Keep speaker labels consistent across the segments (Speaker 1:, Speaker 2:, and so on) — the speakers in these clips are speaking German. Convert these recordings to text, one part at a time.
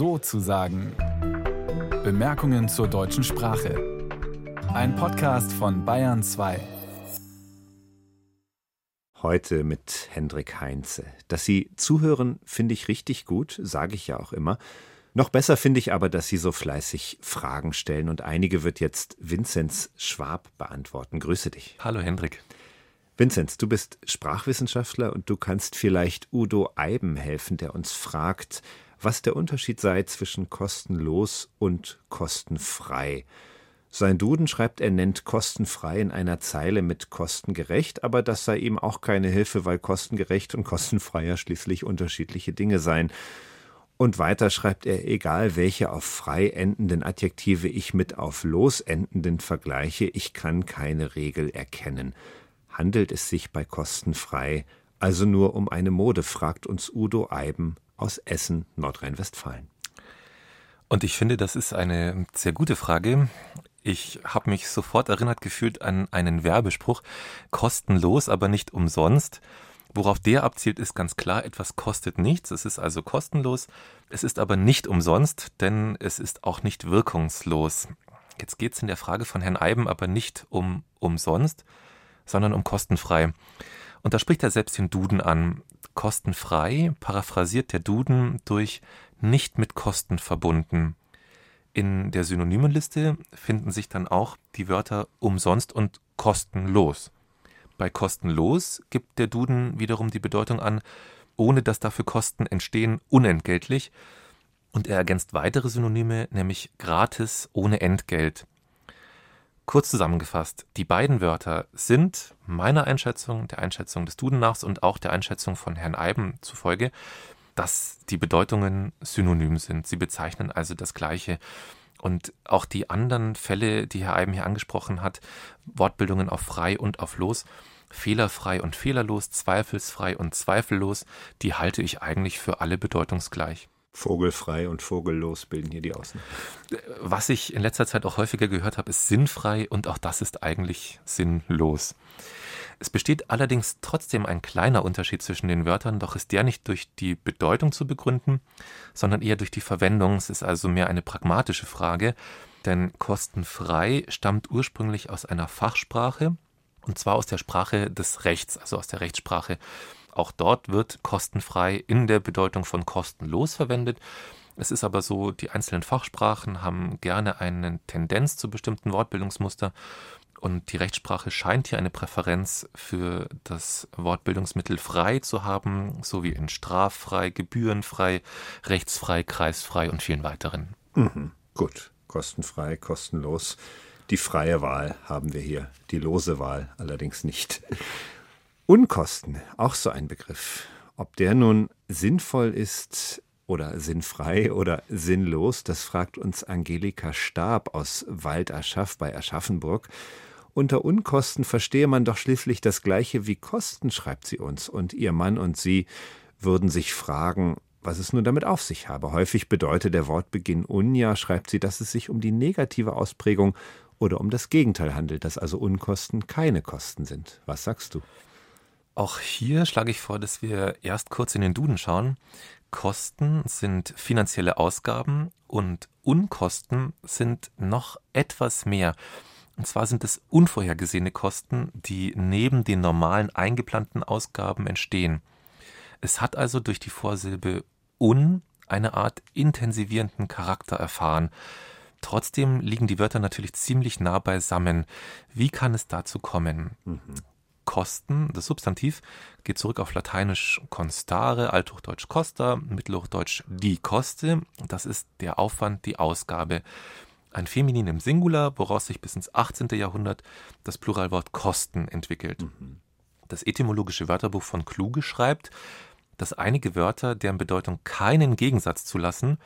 Speaker 1: so zu sagen. Bemerkungen zur deutschen Sprache. Ein Podcast von Bayern 2.
Speaker 2: Heute mit Hendrik Heinze. Dass Sie zuhören, finde ich richtig gut, sage ich ja auch immer. Noch besser finde ich aber, dass Sie so fleißig Fragen stellen und einige wird jetzt Vinzenz Schwab beantworten. Grüße dich.
Speaker 3: Hallo Hendrik.
Speaker 2: Vinzenz, du bist Sprachwissenschaftler und du kannst vielleicht Udo Eiben helfen, der uns fragt, was der Unterschied sei zwischen kostenlos und kostenfrei. Sein Duden schreibt, er nennt kostenfrei in einer Zeile mit kostengerecht, aber das sei ihm auch keine Hilfe, weil kostengerecht und kostenfrei ja schließlich unterschiedliche Dinge seien. Und weiter schreibt er, egal welche auf frei endenden Adjektive ich mit auf los endenden vergleiche, ich kann keine Regel erkennen handelt es sich bei kostenfrei also nur um eine Mode, fragt uns Udo Eiben aus Essen, Nordrhein-Westfalen.
Speaker 3: Und ich finde, das ist eine sehr gute Frage. Ich habe mich sofort erinnert gefühlt an einen Werbespruch, kostenlos, aber nicht umsonst. Worauf der abzielt, ist ganz klar, etwas kostet nichts, es ist also kostenlos, es ist aber nicht umsonst, denn es ist auch nicht wirkungslos. Jetzt geht es in der Frage von Herrn Eiben aber nicht um umsonst, sondern um kostenfrei. Und da spricht er selbst den Duden an. Kostenfrei paraphrasiert der Duden durch nicht mit Kosten verbunden. In der Synonymenliste finden sich dann auch die Wörter umsonst und kostenlos. Bei kostenlos gibt der Duden wiederum die Bedeutung an, ohne dass dafür Kosten entstehen, unentgeltlich. Und er ergänzt weitere Synonyme, nämlich gratis ohne Entgelt. Kurz zusammengefasst, die beiden Wörter sind meiner Einschätzung, der Einschätzung des Dudennachs und auch der Einschätzung von Herrn Eiben zufolge, dass die Bedeutungen synonym sind. Sie bezeichnen also das Gleiche. Und auch die anderen Fälle, die Herr Eiben hier angesprochen hat, Wortbildungen auf frei und auf los, fehlerfrei und fehlerlos, zweifelsfrei und zweifellos, die halte ich eigentlich für alle bedeutungsgleich.
Speaker 2: Vogelfrei und vogellos bilden hier die Außen.
Speaker 3: Was ich in letzter Zeit auch häufiger gehört habe, ist sinnfrei und auch das ist eigentlich sinnlos. Es besteht allerdings trotzdem ein kleiner Unterschied zwischen den Wörtern, doch ist der nicht durch die Bedeutung zu begründen, sondern eher durch die Verwendung. Es ist also mehr eine pragmatische Frage, denn kostenfrei stammt ursprünglich aus einer Fachsprache, und zwar aus der Sprache des Rechts, also aus der Rechtssprache. Auch dort wird kostenfrei in der Bedeutung von kostenlos verwendet. Es ist aber so, die einzelnen Fachsprachen haben gerne eine Tendenz zu bestimmten Wortbildungsmuster und die Rechtssprache scheint hier eine Präferenz für das Wortbildungsmittel frei zu haben, so wie in straffrei, gebührenfrei, rechtsfrei, kreisfrei und vielen weiteren.
Speaker 2: Mhm. Gut, kostenfrei, kostenlos. Die freie Wahl haben wir hier, die lose Wahl allerdings nicht. Unkosten, auch so ein Begriff. Ob der nun sinnvoll ist oder sinnfrei oder sinnlos, das fragt uns Angelika Stab aus Waldaschaf bei Aschaffenburg. Unter Unkosten verstehe man doch schließlich das gleiche wie Kosten, schreibt sie uns, und ihr Mann und sie würden sich fragen, was es nun damit auf sich habe. Häufig bedeutet der Wortbeginn Unja, schreibt sie, dass es sich um die negative Ausprägung oder um das Gegenteil handelt, dass also Unkosten keine Kosten sind. Was sagst du?
Speaker 3: Auch hier schlage ich vor, dass wir erst kurz in den Duden schauen. Kosten sind finanzielle Ausgaben und Unkosten sind noch etwas mehr. Und zwar sind es unvorhergesehene Kosten, die neben den normalen eingeplanten Ausgaben entstehen. Es hat also durch die Vorsilbe un eine Art intensivierenden Charakter erfahren. Trotzdem liegen die Wörter natürlich ziemlich nah beisammen. Wie kann es dazu kommen? Mhm. Kosten, das Substantiv, geht zurück auf Lateinisch constare, Althochdeutsch costa, Mittelhochdeutsch die Koste. Das ist der Aufwand, die Ausgabe. Ein Feminin im Singular, woraus sich bis ins 18. Jahrhundert das Pluralwort Kosten entwickelt. Mhm. Das etymologische Wörterbuch von Kluge schreibt, dass einige Wörter, deren Bedeutung keinen Gegensatz zulassen,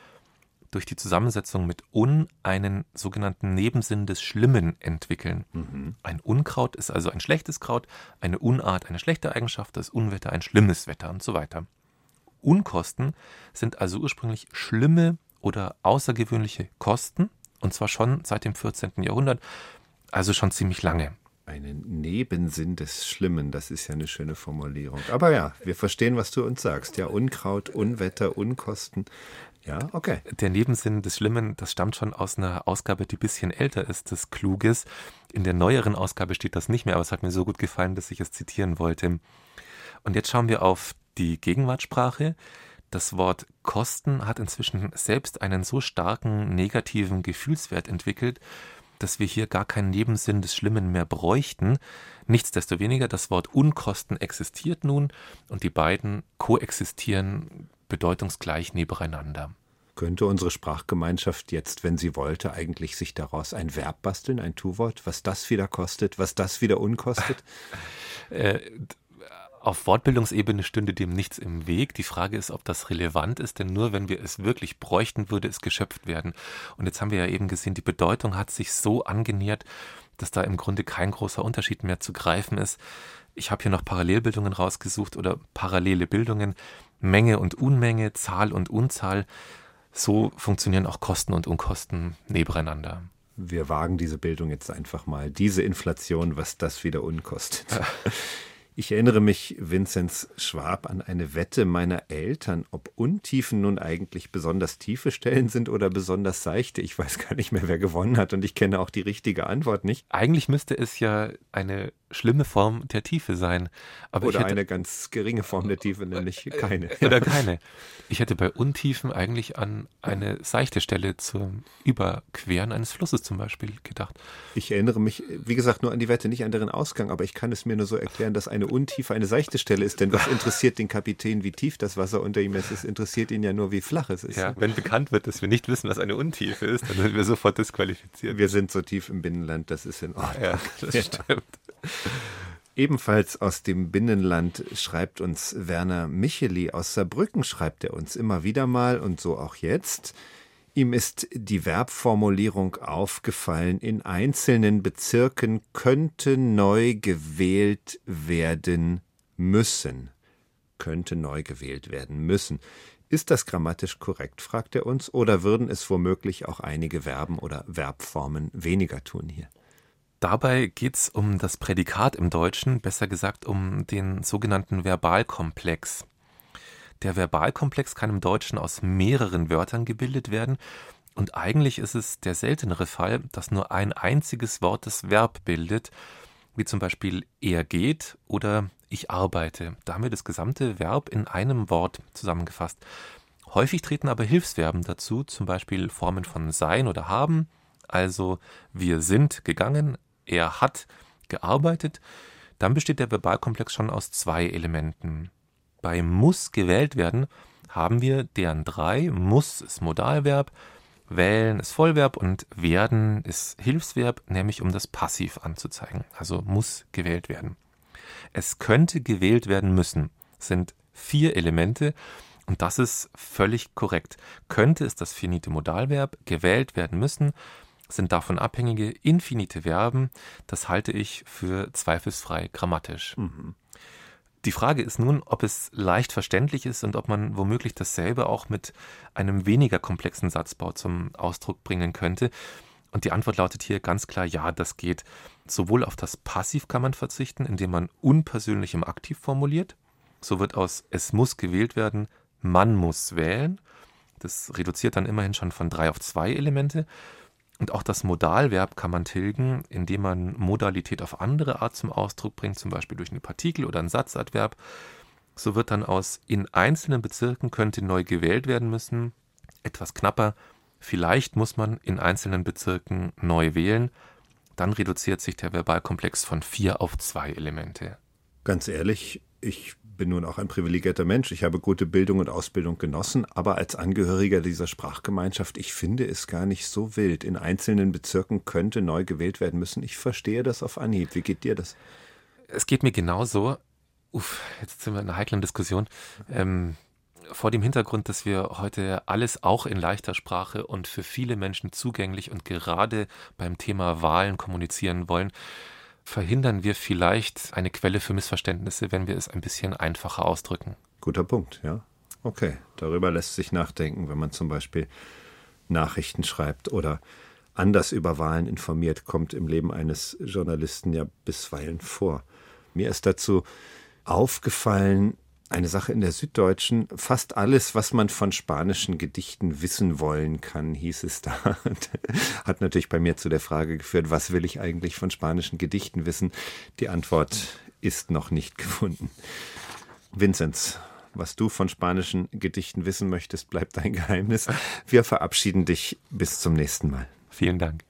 Speaker 3: durch die Zusammensetzung mit un einen sogenannten Nebensinn des Schlimmen entwickeln. Mhm. Ein Unkraut ist also ein schlechtes Kraut, eine Unart eine schlechte Eigenschaft, das Unwetter ein schlimmes Wetter und so weiter. Unkosten sind also ursprünglich schlimme oder außergewöhnliche Kosten, und zwar schon seit dem 14. Jahrhundert, also schon ziemlich lange.
Speaker 2: Einen Nebensinn des Schlimmen, das ist ja eine schöne Formulierung. Aber ja, wir verstehen, was du uns sagst. Ja, Unkraut, Unwetter, Unkosten. Ja, okay.
Speaker 3: Der Nebensinn des Schlimmen, das stammt schon aus einer Ausgabe, die ein bisschen älter ist, des Kluges. In der neueren Ausgabe steht das nicht mehr, aber es hat mir so gut gefallen, dass ich es zitieren wollte. Und jetzt schauen wir auf die Gegenwartssprache. Das Wort Kosten hat inzwischen selbst einen so starken negativen Gefühlswert entwickelt, dass wir hier gar keinen Nebensinn des Schlimmen mehr bräuchten. Nichtsdestoweniger, das Wort Unkosten existiert nun und die beiden koexistieren bedeutungsgleich nebeneinander.
Speaker 2: Könnte unsere Sprachgemeinschaft jetzt, wenn sie wollte, eigentlich sich daraus ein Verb basteln, ein Tu-Wort, was das wieder kostet, was das wieder unkostet?
Speaker 3: äh, auf Wortbildungsebene stünde dem nichts im Weg. Die Frage ist, ob das relevant ist, denn nur wenn wir es wirklich bräuchten, würde es geschöpft werden. Und jetzt haben wir ja eben gesehen, die Bedeutung hat sich so angenähert, dass da im Grunde kein großer Unterschied mehr zu greifen ist. Ich habe hier noch Parallelbildungen rausgesucht oder parallele Bildungen. Menge und Unmenge, Zahl und Unzahl. So funktionieren auch Kosten und Unkosten nebeneinander.
Speaker 2: Wir wagen diese Bildung jetzt einfach mal. Diese Inflation, was das wieder unkostet. Ich erinnere mich, Vinzenz Schwab, an eine Wette meiner Eltern, ob Untiefen nun eigentlich besonders tiefe Stellen sind oder besonders seichte. Ich weiß gar nicht mehr, wer gewonnen hat und ich kenne auch die richtige Antwort nicht.
Speaker 3: Eigentlich müsste es ja eine schlimme Form der Tiefe sein.
Speaker 2: Aber oder hätte, eine ganz geringe Form der Tiefe, nämlich keine.
Speaker 3: Oder keine. Ich hätte bei Untiefen eigentlich an eine seichte Stelle zum Überqueren eines Flusses zum Beispiel gedacht.
Speaker 2: Ich erinnere mich, wie gesagt, nur an die Wette, nicht an deren Ausgang, aber ich kann es mir nur so erklären, dass eine Untiefe eine seichte Stelle ist. Denn was interessiert den Kapitän, wie tief das Wasser unter ihm ist? Es interessiert ihn ja nur, wie flach es ist.
Speaker 3: Ja, wenn bekannt wird, dass wir nicht wissen, was eine Untiefe ist, dann sind wir sofort disqualifiziert.
Speaker 2: Wir sind so tief im Binnenland, das ist in Ordnung.
Speaker 3: Ja, das ja. stimmt.
Speaker 2: Ebenfalls aus dem Binnenland schreibt uns Werner Micheli aus Saarbrücken, schreibt er uns immer wieder mal und so auch jetzt. Ihm ist die Verbformulierung aufgefallen, in einzelnen Bezirken könnte neu gewählt werden müssen. Könnte neu gewählt werden müssen. Ist das grammatisch korrekt, fragt er uns, oder würden es womöglich auch einige Verben oder Verbformen weniger tun hier?
Speaker 3: Dabei geht es um das Prädikat im Deutschen, besser gesagt um den sogenannten Verbalkomplex. Der Verbalkomplex kann im Deutschen aus mehreren Wörtern gebildet werden und eigentlich ist es der seltenere Fall, dass nur ein einziges Wort das Verb bildet, wie zum Beispiel er geht oder ich arbeite. Da haben wir das gesamte Verb in einem Wort zusammengefasst. Häufig treten aber Hilfsverben dazu, zum Beispiel Formen von sein oder haben, also wir sind gegangen, er hat gearbeitet, dann besteht der Verbalkomplex schon aus zwei Elementen. Bei muss gewählt werden haben wir deren drei. Muss ist Modalverb, wählen ist Vollverb und werden ist Hilfsverb, nämlich um das Passiv anzuzeigen. Also muss gewählt werden. Es könnte gewählt werden müssen. Sind vier Elemente und das ist völlig korrekt. Könnte ist das finite Modalverb, gewählt werden müssen sind davon abhängige infinite Verben. Das halte ich für zweifelsfrei grammatisch. Mhm. Die Frage ist nun, ob es leicht verständlich ist und ob man womöglich dasselbe auch mit einem weniger komplexen Satzbau zum Ausdruck bringen könnte. Und die Antwort lautet hier ganz klar, ja, das geht. Sowohl auf das Passiv kann man verzichten, indem man unpersönlich im Aktiv formuliert. So wird aus es muss gewählt werden, man muss wählen. Das reduziert dann immerhin schon von drei auf zwei Elemente. Und auch das Modalverb kann man tilgen, indem man Modalität auf andere Art zum Ausdruck bringt, zum Beispiel durch eine Partikel oder ein Satzadverb. So wird dann aus in einzelnen Bezirken könnte neu gewählt werden müssen, etwas knapper, vielleicht muss man in einzelnen Bezirken neu wählen, dann reduziert sich der Verbalkomplex von vier auf zwei Elemente.
Speaker 2: Ganz ehrlich, ich bin nun auch ein privilegierter Mensch. Ich habe gute Bildung und Ausbildung genossen, aber als Angehöriger dieser Sprachgemeinschaft, ich finde es gar nicht so wild. In einzelnen Bezirken könnte neu gewählt werden müssen. Ich verstehe das auf Anhieb. Wie geht dir das?
Speaker 3: Es geht mir genauso. Uff, jetzt sind wir in einer heiklen Diskussion. Ähm, vor dem Hintergrund, dass wir heute alles auch in leichter Sprache und für viele Menschen zugänglich und gerade beim Thema Wahlen kommunizieren wollen, verhindern wir vielleicht eine Quelle für Missverständnisse, wenn wir es ein bisschen einfacher ausdrücken.
Speaker 2: Guter Punkt, ja. Okay, darüber lässt sich nachdenken, wenn man zum Beispiel Nachrichten schreibt oder anders über Wahlen informiert, kommt im Leben eines Journalisten ja bisweilen vor. Mir ist dazu aufgefallen, eine Sache in der Süddeutschen. Fast alles, was man von spanischen Gedichten wissen wollen kann, hieß es da. Hat natürlich bei mir zu der Frage geführt, was will ich eigentlich von spanischen Gedichten wissen? Die Antwort ist noch nicht gefunden. Vinzenz, was du von spanischen Gedichten wissen möchtest, bleibt dein Geheimnis. Wir verabschieden dich bis zum nächsten Mal.
Speaker 3: Vielen Dank.